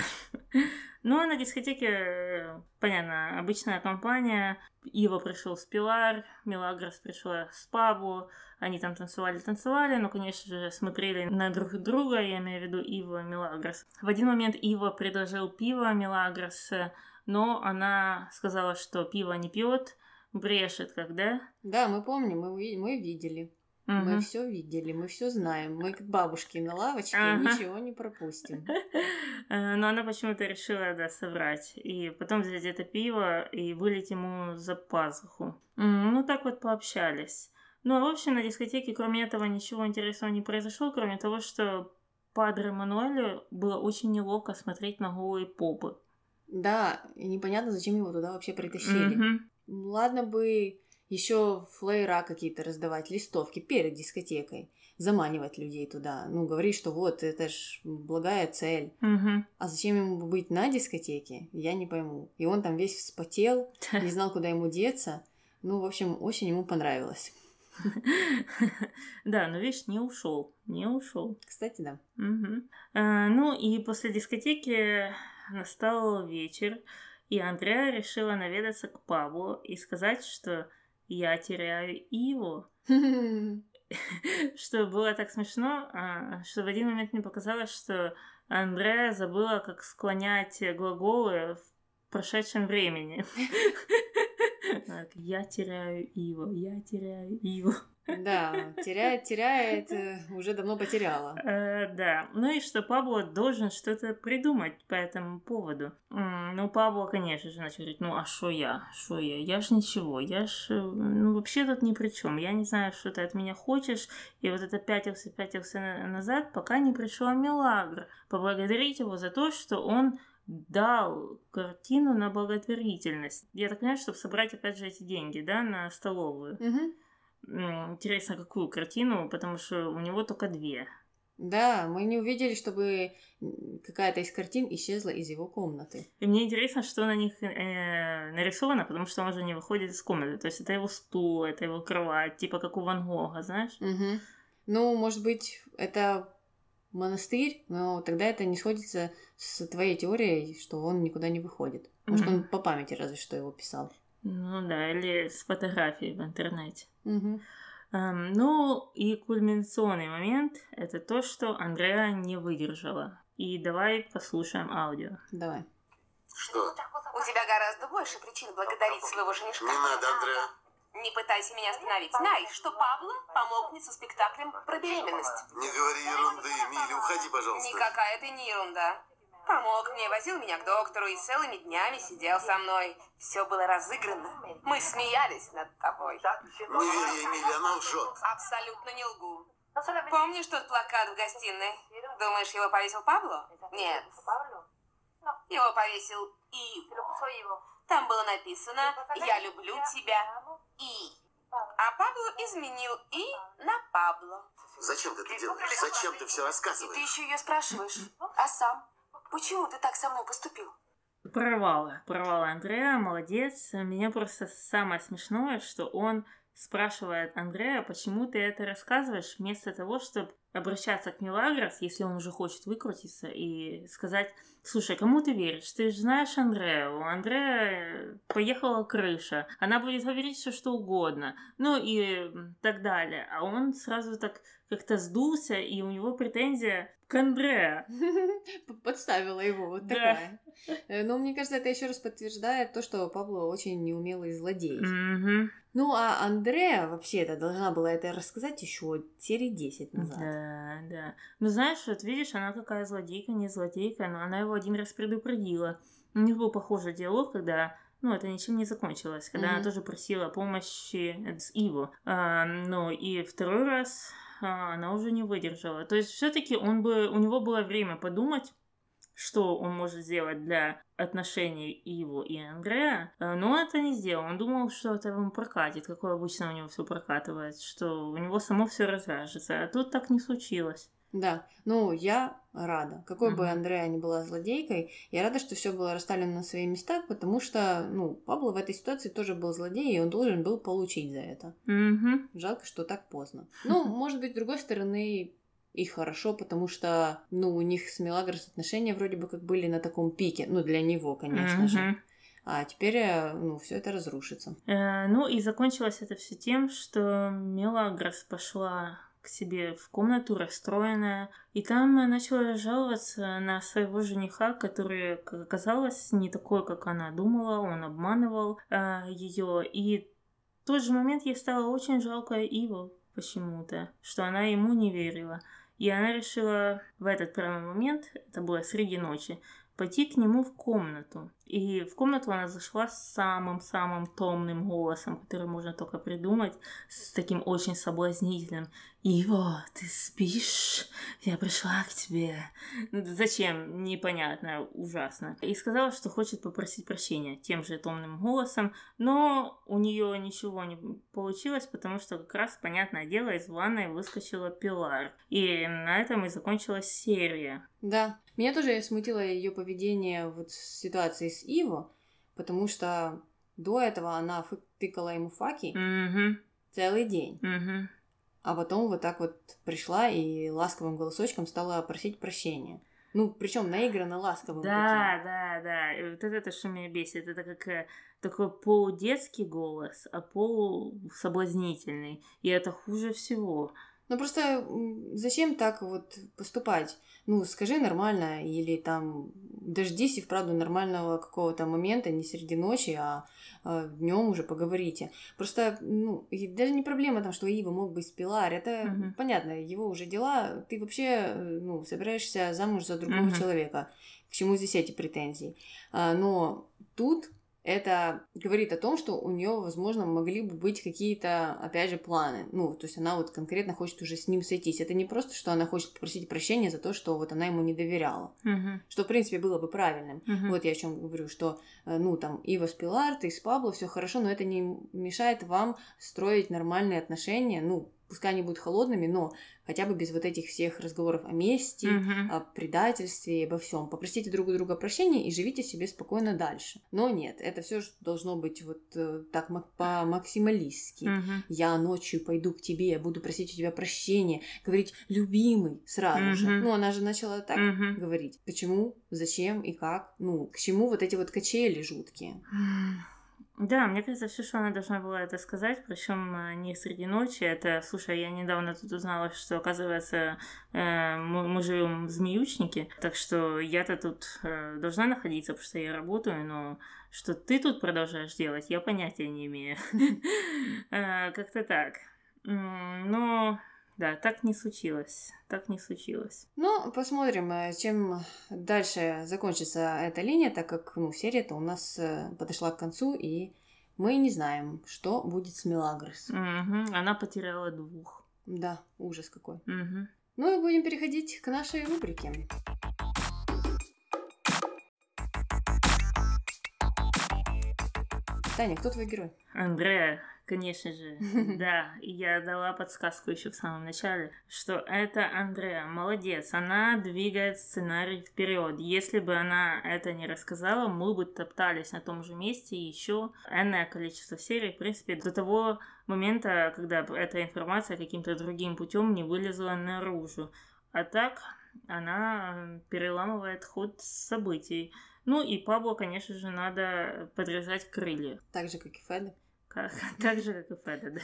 Ну, а на дискотеке, понятно, обычная компания. Ива пришел с Пилар, Мелагрос пришла с Пабло. Они там танцевали-танцевали, но, конечно же, смотрели на друг друга, я имею в виду Ива и Мелагрос. В один момент Ива предложил пиво Мелагрос, но она сказала, что пиво не пьет, брешет, когда? Да, мы помним, мы, мы видели. Угу. Мы все видели, мы все знаем. Мы как бабушки на лавочке ага. ничего не пропустим. Э, но она почему-то решила, да, соврать. И потом взять это пиво и вылить ему за пазуху. Ну, так вот пообщались. Ну, а в общем, на дискотеке, кроме этого, ничего интересного не произошло, кроме того, что Падре Мануэлю было очень неловко смотреть на голые попы. Да, и непонятно, зачем его туда вообще притащили. Mm-hmm. Ладно бы еще флеера какие-то раздавать, листовки перед дискотекой, заманивать людей туда. Ну, говорить, что вот, это ж благая цель. Угу. А зачем ему быть на дискотеке, я не пойму. И он там весь вспотел, не знал, куда ему деться. Ну, в общем, очень ему понравилось. Да, но видишь, не ушел, не ушел. Кстати, да. А, Ну и после дискотеки настал вечер, и Андреа решила наведаться к Павлу и сказать, что я теряю его. Что было так смешно, а, что в один момент мне показалось, что Андреа забыла, как склонять глаголы в прошедшем времени. Так, Я теряю его, я теряю его. Да, теряет, теряет, э, уже давно потеряла. Э, да. Ну и что Пабло должен что-то придумать по этому поводу. Ну, Пабло, конечно же, начал говорить, ну а что я? Что я? Я ж ничего, я ж, э, ну, вообще тут ни при чем. Я не знаю, что ты от меня хочешь. И вот это пятился, пятился на- назад, пока не пришел Милагр. Поблагодарить его за то, что он дал картину на благотворительность. Я так понимаю, чтобы собрать, опять же, эти деньги, да, на столовую. Мгм. Интересно, какую картину, потому что у него только две. Да, мы не увидели, чтобы какая-то из картин исчезла из его комнаты. И мне интересно, что на них э, нарисовано, потому что он уже не выходит из комнаты. То есть это его стул, это его кровать, типа как у Ван Гога, знаешь? Мгм. Ну, может быть, это монастырь, но тогда это не сходится с твоей теорией, что он никуда не выходит. Может, Мгм. он по памяти разве что его писал. Ну да, или с фотографией в интернете. Эм, ну и кульминационный момент – это то, что Андреа не выдержала. И давай послушаем аудио. Давай. Что? У тебя гораздо больше причин благодарить своего женишка. Не надо, Андреа. Не пытайся меня остановить. Знай, что Пабло помог мне со спектаклем про беременность. Не говори ерунды, Милли, уходи, пожалуйста. Никакая это не ерунда. Помог мне, возил меня к доктору и целыми днями сидел со мной. Все было разыграно. Мы смеялись над тобой. Не верь ей, Милли, она лжет. Абсолютно не лгу. Помнишь тот плакат в гостиной? Думаешь, его повесил Пабло? Нет. Его повесил Иво. Там было написано «Я люблю тебя, И». А Пабло изменил И на Пабло. Зачем ты это делаешь? Зачем ты все И ты рассказываешь? еще ее спрашиваешь, а сам? Почему ты так со мной поступил? Прорвала, прорвала Андреа, молодец. Меня просто самое смешное, что он спрашивает Андрея, почему ты это рассказываешь, вместо того, чтобы обращаться к Милагрос, если он уже хочет выкрутиться, и сказать, слушай, кому ты веришь? Ты же знаешь Андрея, у Андрея поехала крыша, она будет говорить все что угодно, ну и так далее. А он сразу так как-то сдулся, и у него претензия к Андреа. Подставила его, вот Да. такая. Э, Но мне кажется, это еще раз подтверждает то, что Пабло очень неумелый злодей. Мгм. Ну, а Андреа вообще-то должна была это рассказать еще серии 10 назад. Да, да. Ну, знаешь, вот видишь, она какая злодейка, не злодейка, но она его один раз предупредила. У них был похожий диалог, когда ну, это ничем не закончилось, когда она Мгм. тоже просила помощи с Иво. А, ну, и второй раз а, она уже не выдержала. То есть, все-таки он бы, у него было время подумать, что он может сделать для отношений Иво и Андрея, а, но это не сделал. Он думал, что это ему прокатит, как обычно у него все прокатывает, что у него само все развяжется. А тут так не случилось. Да, ну я рада. Какой бы Мгм. Андреа ни была злодейкой, я рада, что все было расставлено на свои места, потому что, ну, Пабло в этой ситуации тоже был злодей, и он должен был получить за это. Угу. Жалко, что так поздно. Ну, может быть, с другой стороны, и хорошо, потому что, ну, у них с Мелагрос отношения вроде бы как были на таком пике. Ну, для него, конечно же. А теперь, э, ну, все это разрушится. Э, ну и закончилось это все тем, что Мелагрос пошла к себе в комнату расстроенная, и там начала жаловаться на своего жениха, который, как оказалось, не такой, как она думала, он обманывал ее, и в тот же момент ей стало очень жалко Иву почему-то, что она ему не верила. И она решила в этот прямой момент, это было среди ночи, пойти к нему в комнату. И в комнату она зашла с самым-самым томным голосом, который можно только придумать, с таким очень соблазнительным. «Иво, ты спишь? Я пришла к тебе». Ну, Зачем? Непонятно, ужасно. И сказала, что хочет попросить прощения тем же томным голосом, но у нее ничего не получилось, потому что как раз, понятное дело, из ванной выскочила Пилар. И на этом и закончилась серия. Да, меня тоже смутило ее поведение вот в ситуации с Иво, потому что, До этого она тыкала ему факи Угу. целый день. Угу. А потом вот так вот пришла и ласковым голосочком стала просить прощения. Ну, причем наигранно ласковым Да, да, да. И вот это то, что меня бесит. Это как э, такой полудетский голос, а полусоблазнительный. И это хуже всего. Ну, просто зачем так вот поступать? Ну, скажи нормально, или там дождись и вправду нормального какого-то момента, не среди ночи, а, днем уже поговорите. Просто, ну, и даже не проблема там, что Ива мог быть пилар, это Мгм. понятно, его уже дела, ты вообще, э, ну, собираешься замуж за другого Мгм. человека. К чему здесь эти претензии? А, но тут это говорит о том, что у нее, возможно, могли бы быть какие-то, опять же, планы. Ну, то есть она вот конкретно хочет уже с ним сойтись. Это не просто, что она хочет попросить прощения за то, что вот она ему не доверяла. Мгм. Что, в принципе, было бы правильным. Мгм. Вот я о чем говорю, что, э, ну, там, Ива с Пилар, ты с Пабло, все хорошо, но это не мешает вам строить нормальные отношения, ну, пускай они будут холодными, но хотя бы без вот этих всех разговоров о мести, Мгм. о предательстве обо всем. Попросите друг у друга прощения и живите себе спокойно дальше. Но нет, это все должно быть вот э, так мак- по-максималистски. Мгм. Я ночью пойду к тебе, я буду просить у тебя прощения, говорить любимый сразу же. Мгм. Ну, она же начала так Мгм. говорить. Почему, зачем и как? Ну, к чему вот эти вот качели жуткие? Да, мне кажется, все, что она должна была это сказать, причем не среди ночи. Это, слушай, я недавно тут узнала, что, оказывается, э, мы, мы живем в змеючнике, так что я-то тут э, должна находиться, потому что я работаю, но что ты тут продолжаешь делать, я понятия не имею. Э, Как-то так. Но да, так не случилось. Так не случилось. Ну, посмотрим, э, чем дальше закончится эта линия, так как, ну, серия-то у нас э, подошла к концу, и мы не знаем, что будет с Мелагрос. Мгм, Она потеряла двух. Да, ужас какой. Мгм. Ну и будем переходить к нашей рубрике. Таня, кто твой герой? Андреа, конечно же, да. Я дала подсказку еще в самом начале, что это Андреа. Молодец, она двигает сценарий вперед. Если бы она это не рассказала, мы бы топтались на том же месте еще энное количество серий, в принципе, до того момента, когда эта информация каким-то другим путем не вылезла наружу. А так она э, переламывает ход событий. Ну и Пабло, конечно же, надо подрезать крылья. Так же, как и Феда. Как, так же, как и Феда, да.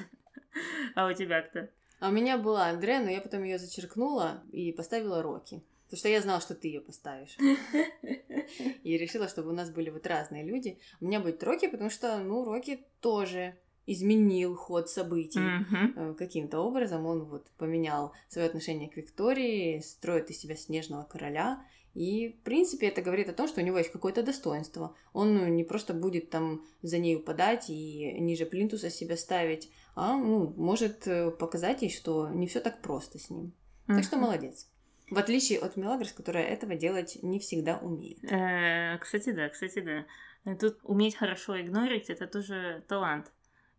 А у тебя кто? А у меня была Андрея, но я потом ее зачеркнула и поставила Рокки. Потому что я знала, что ты ее поставишь. И решила, чтобы у нас были вот разные люди. У меня будет Рокки, потому что, ну, Рокки тоже изменил ход событий. Э, Каким-то образом он вот поменял свое отношение к Виктории, строит из себя снежного короля. И, в принципе, это говорит о том, что у него есть какое-то достоинство. Он ну, не просто будет там за ней упадать и ниже плинтуса себя ставить, а ну, может э, показать ей, что не все так просто с ним. Так что молодец. В отличие от Мелагрос, которая этого делать не всегда умеет. Э, Кстати, да, кстати, да. Тут уметь хорошо игнорить это тоже талант.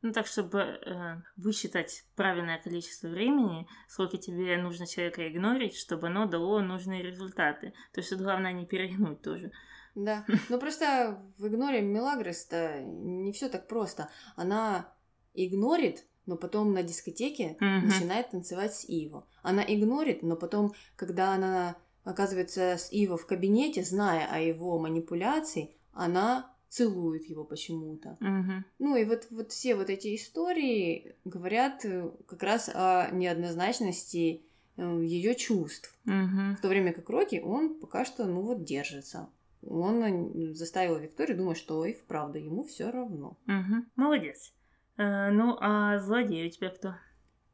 Ну, так, чтобы э, высчитать правильное количество времени, сколько тебе нужно человека игнорить, чтобы оно дало нужные результаты. То есть тут главное не перегнуть тоже. Да. Ну просто в игноре Мелагрос-то не все так просто. Она игнорит, но потом на дискотеке Мгм. начинает танцевать с Иво. Она игнорит, но потом, когда она оказывается с Иво в кабинете, зная о его манипуляции, она целует его почему-то. Мгм. Ну и вот, вот все вот эти истории говорят э, как раз о неоднозначности ее чувств. Мгм. В то время как Рокки, он пока что, ну вот, держится. Он э, заставил Викторию думать, что и вправду ему все равно. Мгм. Молодец. Э, Ну, а злодей у тебя кто?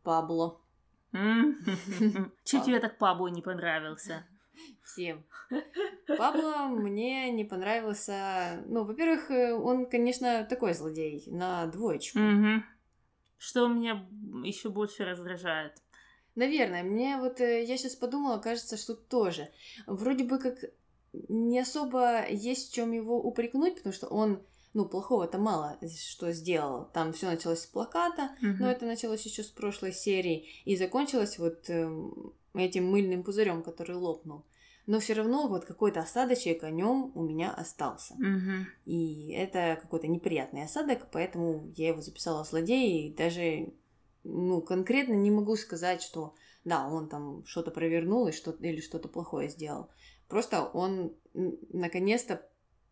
Пабло. Чем тебе так Пабло не понравился? Всем. Пабло мне не понравился. Ну, во-первых, э, он, конечно, такой злодей на двоечку. Мгм. Что меня еще больше раздражает? Наверное, мне вот э, я сейчас подумала, кажется, что тоже. Вроде бы как не особо есть в чем его упрекнуть, потому что он, ну, плохого-то мало что сделал. Там все началось с плаката, Мгм. но это началось еще с прошлой серии и закончилось вот эм, этим мыльным пузырем, который лопнул. Но все равно вот какой-то осадочек о нем у меня остался. Мгм. И это какой-то неприятный осадок, поэтому я его записала злодей, и даже, ну, конкретно не могу сказать, что, да, он там что-то провернул и что или что-то плохое сделал. Просто он наконец-то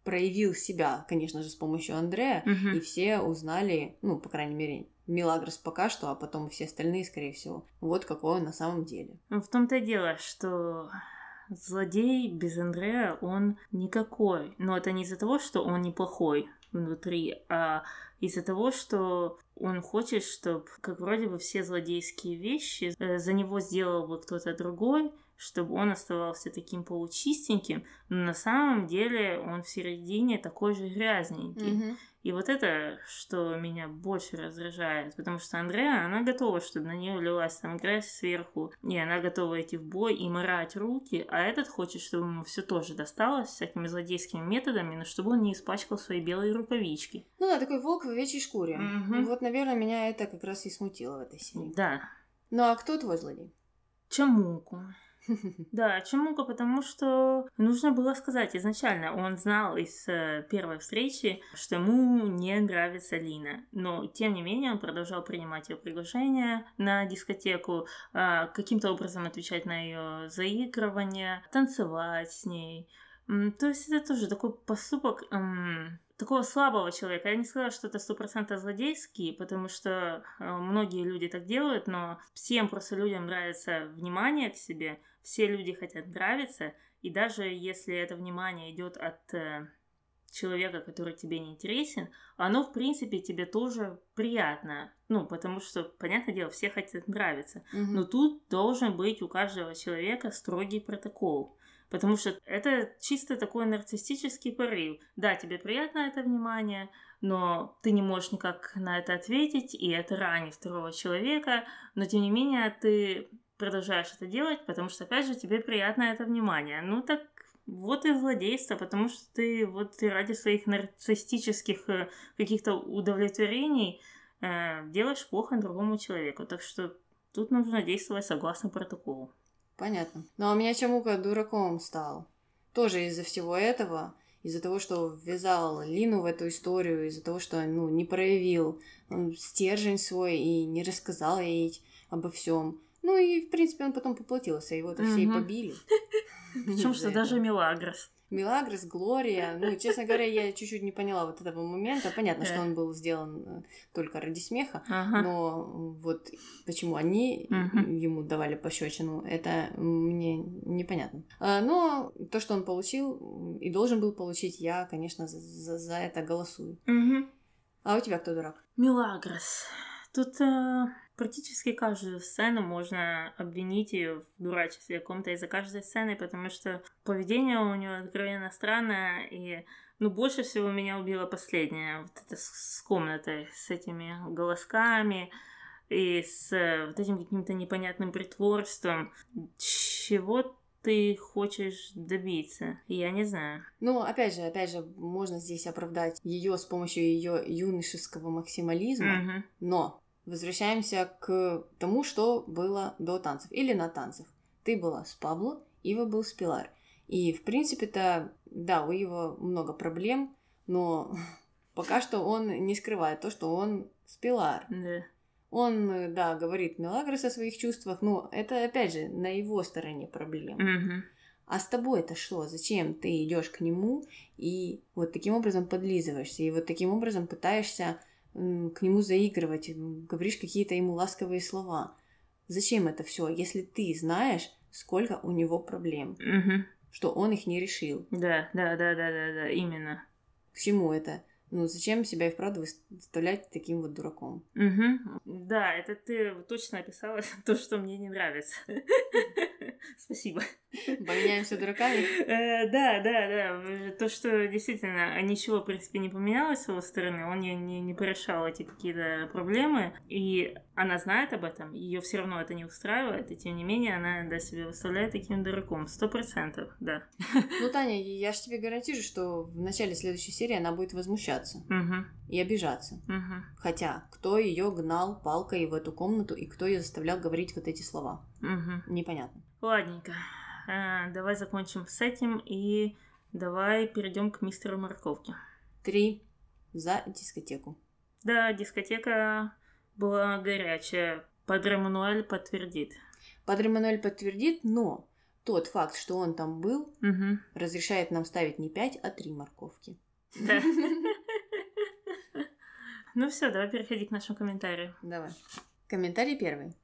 проявил себя, конечно же, с помощью Андрея, Мгм. и все узнали, ну, по крайней мере, Милагрос пока что, а потом все остальные, скорее всего, вот какой он на самом деле. Ну, В том-то и дело, что злодей без Андрея, он никакой. Но это не из-за того, что он неплохой внутри, а из-за того, что он хочет, чтобы, как вроде бы все злодейские вещи э, за него сделал бы кто-то другой, чтобы он оставался таким получистеньким, но на самом деле он в середине такой же грязненький. И вот это, что меня больше раздражает, потому что Андреа, она готова, чтобы на нее лилась там грязь сверху, и она готова идти в бой и морать руки, а этот хочет, чтобы ему все тоже досталось всякими злодейскими методами, но чтобы он не испачкал свои белые рукавички. Ну да, такой волк в овечьей шкуре. Мгм. Вот, наверное, меня это как раз и смутило в этой серии. Да. Ну а кто твой злодей? Чамуку. Да, Чамука, потому что нужно было сказать изначально. Он знал из э, первой встречи, что ему не нравится Лина. Но, тем не менее, он продолжал принимать ее приглашение на дискотеку, а, каким-то образом отвечать на ее заигрывание, танцевать с ней. То есть это тоже такой поступок м, такого слабого человека. Я не сказала, что это сто процентов злодейский, потому что э, многие люди так делают, но всем просто людям нравится внимание к себе, все люди хотят нравиться, и даже если это внимание идет от э, человека, который тебе не интересен, оно, в принципе, тебе тоже приятно. Ну, потому что, понятное дело, все хотят нравиться. Мгм. Но тут должен быть у каждого человека строгий протокол. Потому что это чисто такой нарциссический порыв. Да, тебе приятно это внимание, но ты не можешь никак на это ответить, и это ранит второго человека, но тем не менее ты продолжаешь это делать, потому что, опять же, тебе приятно это внимание. Ну так вот и злодейство, потому что ты вот ты ради своих нарциссических э, каких-то удовлетворений э, делаешь плохо другому человеку. Так что тут нужно действовать согласно протоколу. Понятно. Ну а меня Чамука дураком стал. Тоже из-за всего этого, из-за того, что ввязал Лину в эту историю, из-за того, что ну, не проявил он стержень свой и не рассказал ей обо всем. Ну и, в принципе, он потом поплатился, его-то все и побили. Причем что даже этого. Милагрос. Милагрос, Глория. Ну, честно говоря, я чуть-чуть не поняла вот этого момента. Понятно, что он был сделан э, только ради смеха, Ага. но вот почему они ему давали пощечину, это мне непонятно. А, Но то, что он получил и должен был получить, я, конечно, за, это голосую. А у тебя кто дурак? Милагрос. Тут э, практически каждую сцену можно обвинить ее в дурачестве каком-то из-за каждой сцены, потому что поведение у нее откровенно странное, и ну, больше всего меня убило последнее, вот это с, с комнатой, с этими голосками и с э, вот этим каким-то непонятным притворством. Чего ты хочешь добиться? Я не знаю. Ну, опять же, опять же, можно здесь оправдать ее с помощью ее юношеского максимализма, Мгм. Но возвращаемся к тому, что было до танцев или на танцах. Ты была с Пабло, Ива был с Пилар. И, в принципе-то, да, у Ива много проблем, но пока что он не скрывает то, что он с Пилар. Да. Он, да, говорит Мелагрос о своих чувствах, но это, опять же, на его стороне проблем. Мгм. А с тобой это что? Зачем ты идешь к нему и вот таким образом подлизываешься, и вот таким образом пытаешься к нему заигрывать, говоришь какие-то ему ласковые слова? Зачем это все, если ты знаешь, сколько у него проблем, Мгм. что он их не решил? Да, да, да, да, да, да, именно. К чему это? Ну, зачем себя и вправду выставлять таким вот дураком? Угу. Да, это ты точно описала то, что мне не нравится. Спасибо. Больняемся дураками? Э, Да, да, да. То, что действительно ничего, в принципе, не поменялось с его стороны, он не, не, не порешал эти какие-то проблемы, и она знает об этом, ее все равно это не устраивает, и тем не менее она да, себя выставляет таким дураком. Сто процентов, да. Ну, Таня, я же тебе гарантирую, что в начале следующей серии она будет возмущаться Угу, и обижаться. угу, Хотя, кто ее гнал палкой в эту комнату и кто ее заставлял говорить вот эти слова? угу. Непонятно. Ладненько. Э, давай закончим с этим и давай перейдем к мистеру Морковке. Три за дискотеку. Да, дискотека была горячая. Падре Мануэль подтвердит. Падре Мануэль подтвердит, но тот факт, что он там был, Угу. разрешает нам ставить не пять, а три морковки. Да. Ну все, давай переходить к нашим комментариям. Давай. Комментарий первый.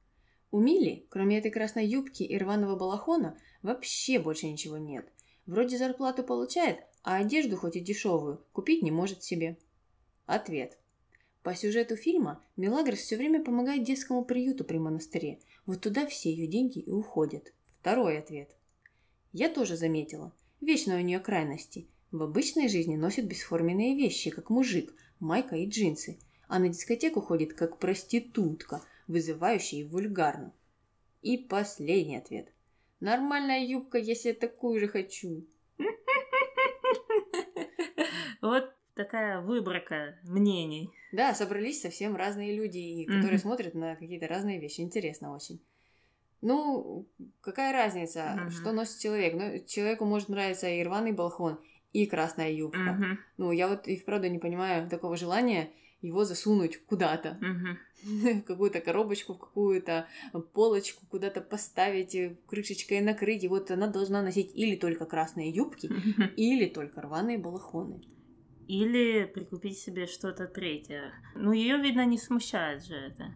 У Мили, кроме этой красной юбки и рваного балахона, вообще больше ничего нет. Вроде зарплату получает, а одежду, хоть и дешевую, купить не может себе. Ответ. По сюжету фильма Мелагрос все время помогает детскому приюту при монастыре. Вот туда все ее деньги и уходят. Второй ответ. Я тоже заметила. Вечно у нее крайности. В обычной жизни носит бесформенные вещи, как мужик, майка и джинсы, а на дискотеку ходит как проститутка, вызывающая и вульгарно. И последний ответ. Нормальная юбка, если я такую же хочу. Вот такая выборка мнений. Да, собрались совсем разные люди, и которые Мгм. смотрят на какие-то разные вещи. Интересно очень. Ну, какая разница, Мгм. что носит человек? Ну, человеку может нравиться и рваный балхон, и красная юбка. Мгм, Ну, я вот и вправду не понимаю такого желания его засунуть куда-то. В какую-то коробочку, в какую-то полочку, куда-то поставить, э, крышечкой накрыть. И вот она должна носить или только красные юбки, или только рваные балахоны. Или прикупить себе что-то третье. Ну, ее, видно, не смущает же это.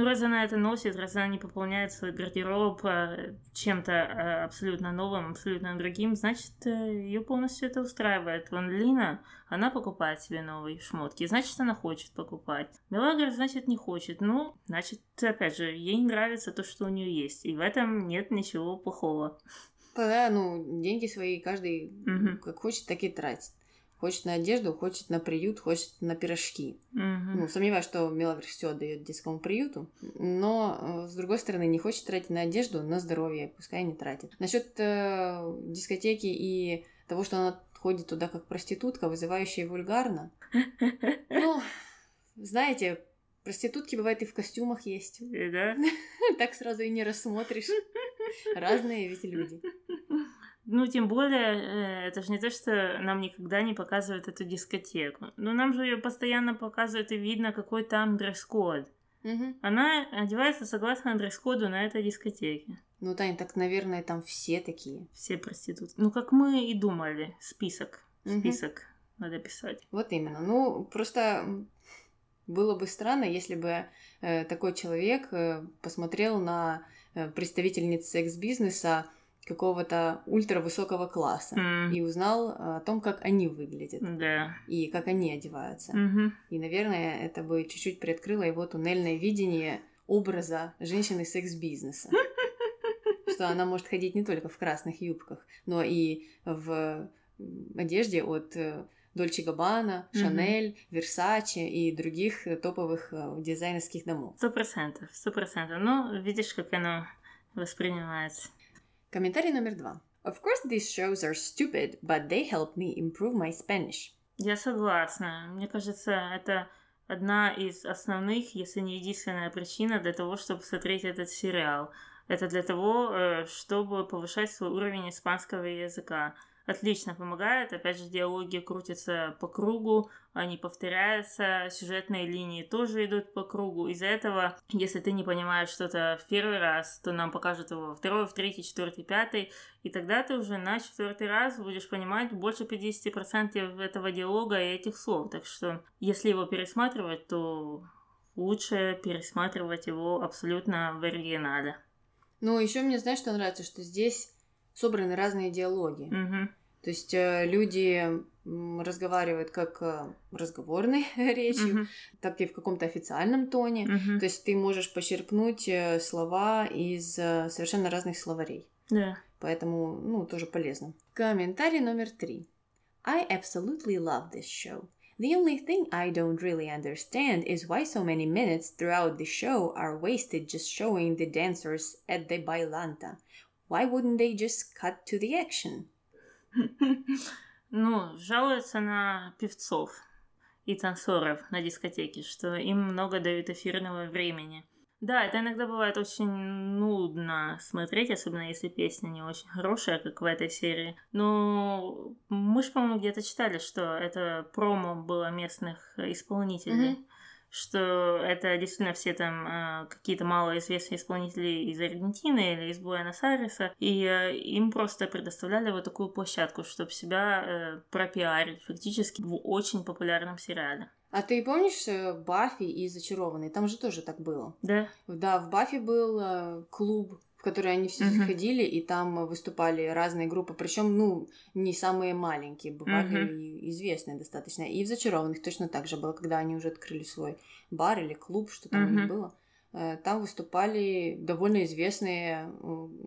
Ну, раз она это носит, раз она не пополняет свой гардероб э, чем-то э, абсолютно новым, абсолютно другим, значит, ее полностью это устраивает. Вон Лина, она покупает себе новые шмотки, значит, она хочет покупать. Мелагра, значит, не хочет. Ну, значит, опять же, ей нравится то, что у нее есть. И в этом нет ничего плохого. Да, ну, деньги свои каждый Мгм. как хочет, так и тратит. Хочет на одежду, хочет на приют, хочет на пирожки. Мгм. Ну, сомневаюсь, что Мелагрос все отдает детскому приюту, но, э, с другой стороны, не хочет тратить на одежду, на здоровье, пускай не тратит. Насчет э, дискотеки и того, что она ходит туда как проститутка, вызывающая вульгарно. Ну, знаете, проститутки бывает и в костюмах есть. Э, Да? Так сразу и не рассмотришь. Разные ведь люди. Ну, тем более, э, это же не то, что нам никогда не показывают эту дискотеку. Но нам же ее постоянно показывают и видно, какой там дресс-код. Мгм. Она одевается согласно дресс-коду на этой дискотеке. Ну, Тань, так, наверное, там все такие. Все проститутки. Ну, как мы и думали. Список. Список надо писать. Вот именно. Ну, просто было бы странно, если бы э, такой человек э, посмотрел на э, представительниц секс-бизнеса какого-то ультравысокого класса М, и узнал э, о том, как они выглядят Да. и как они одеваются. Мгм. И, наверное, это бы чуть-чуть приоткрыло его туннельное видение образа женщины секс-бизнеса. Что она может ходить не только в красных юбках, но и в одежде от Дольче Габбана. Шанель, Версаче и других э, топовых э, дизайнерских домов. Сто процентов. Сто процентов. Ну, видишь, как оно воспринимается. Комментарий номер два. Of course these shows are stupid, but they help me improve my Spanish. Я согласна. Мне кажется, это одна из основных, если не единственная причина для того, чтобы смотреть этот сериал. Это для того, э, чтобы повышать свой уровень испанского языка. Отлично помогает. Опять же, диалоги крутятся по кругу, они повторяются, сюжетные линии тоже идут по кругу. Из-за этого, если ты не понимаешь что-то в первый раз, то нам покажут его во второй, в третий, четвертый, пятый. И тогда ты уже на четвертый раз будешь понимать больше 50% этого диалога и этих слов. Так что, если его пересматривать, то лучше пересматривать его абсолютно в оригинале. Ну, еще мне, знаешь, что нравится, что здесь собраны разные диалоги. Мгм. То есть э, люди разговаривают как э, разговорной речью, Мгм. так и в каком-то официальном тоне. Мгм. То есть ты можешь почерпнуть э, слова из совершенно разных словарей. Да. Поэтому, ну, тоже полезно. Комментарий номер три. I absolutely love this show. The only thing I don't really understand is why so many minutes throughout the show are wasted just showing the dancers at the bailanta. Why wouldn't they just cut to the action? Ну, жалуются на певцов и танцоров на дискотеке, что им много дают эфирного времени. Да, это иногда бывает очень нудно смотреть, особенно если песня не очень хорошая, как в этой серии. Но мы же, по-моему, где-то читали, что это промо было местных исполнителей. Мгм. Что это действительно все там э, какие-то малоизвестные исполнители из Аргентины или из Буэнос-Айреса, и э, им просто предоставляли вот такую площадку, чтобы себя э, пропиарить фактически в очень популярном сериале. А ты помнишь э, Баффи и Зачарованный? Там же тоже так было. Да? Да, в Баффи был клуб, в который они все Мгм. заходили, и там выступали разные группы, причем, ну, не самые маленькие, бывали и известные достаточно. И в Зачарованных точно так же было, когда они уже открыли свой бар или клуб, что там у них было. Э, Там выступали довольно известные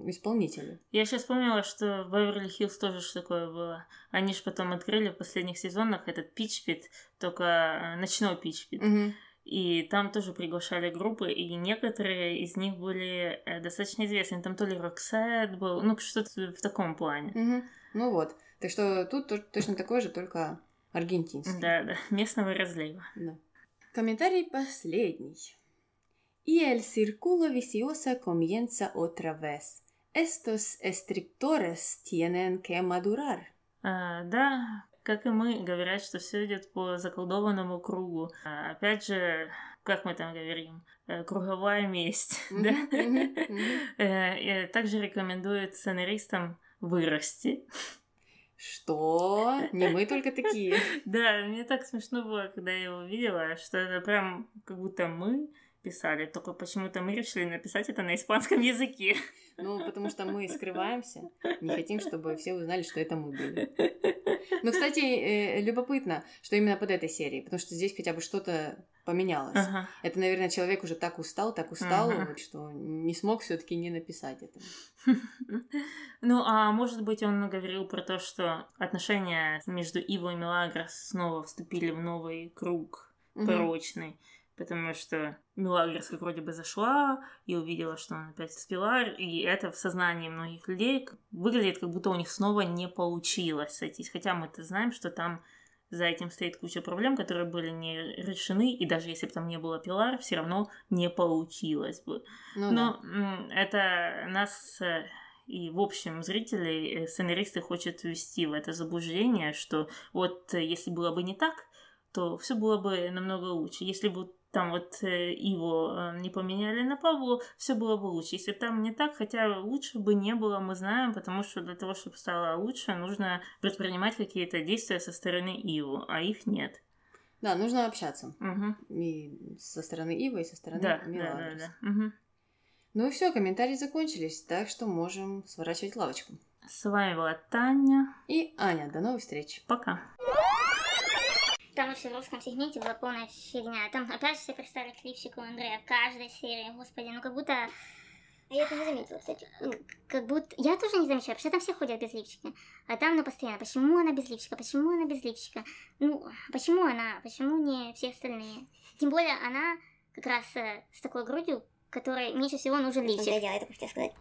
исполнители. Я сейчас вспомнила, что в Беверли-Хиллз тоже что такое было. Они же потом открыли в последних сезонах этот Пичпит, только э, ночной Пичпит. Мгм. И там тоже приглашали группы, и некоторые из них были э, достаточно известны. Там то ли Роксет был, ну что-то в таком плане. Мгм. Ну вот. Так что тут то- точно такой же, только аргентинский. Да, да, местного разлива. Да. Комментарий последний. Y el círculo vicioso comienza otra vez. Estos estrictores tienen que madurar. А, да, как и мы, говорят, что все идет по заколдованному кругу. А, опять же, как мы там говорим, э, круговая месть, да? Э, Также рекомендуют сценаристам вырасти. Что? Не мы только такие. Да, мне так смешно было, когда я его увидела, что это прям как будто мы писали, только почему-то мы решили написать это на испанском языке. Ну, потому что мы скрываемся, не хотим, чтобы все узнали, что это мы были. Но, кстати, э, любопытно, что именно под этой серией, потому что здесь хотя бы что-то поменялось. Ага. Это, наверное, человек уже так устал, так устал, Ага. вот, что не смог все-таки не написать это. Ну, а может быть, он говорил про то, что отношения между Иво и Мелагрос снова вступили в новый круг порочный, потому что Мелагрос как вроде бы зашла и увидела, что он опять с Пилар, и это в сознании многих людей выглядит, как будто у них снова не получилось сойтись, хотя мы-то знаем, что там за этим стоит куча проблем, которые были не решены, и даже если бы там не было Пилар, все равно не получилось бы. Ну, Но м, это нас э, и, в общем, зрителей, э, сценаристы хотят ввести в это заблуждение, что вот э, если было бы не так, то все было бы намного лучше. Если бы там вот э, его э, не поменяли на Павлу, все было бы лучше. Если там не так, хотя лучше бы не было, мы знаем, потому что для того, чтобы стало лучше, нужно предпринимать какие-то действия со стороны Иву, а их нет. Да, нужно общаться. Мгм. И со стороны Ивы, и со стороны Да, да, да, Мелагрос. да. Мгм. Ну и все, комментарии закончились, так что можем сворачивать лавочку. С вами была Таня. И Аня, до новых встреч. Пока. Там вообще в русском сегменте была полная фигня. Там опять все представили клипчик у Андрея в каждой серии. Господи, ну как будто... Я это не заметила, кстати. Как будто... Я тоже не замечаю, потому что там все ходят без лифчика. А там, ну, постоянно, почему она без лифчика, почему она без лифчика? Ну, почему она, почему не все остальные? Тем более она как раз э, с такой грудью, которой меньше всего нужен и лифчик. я только хотела сказать.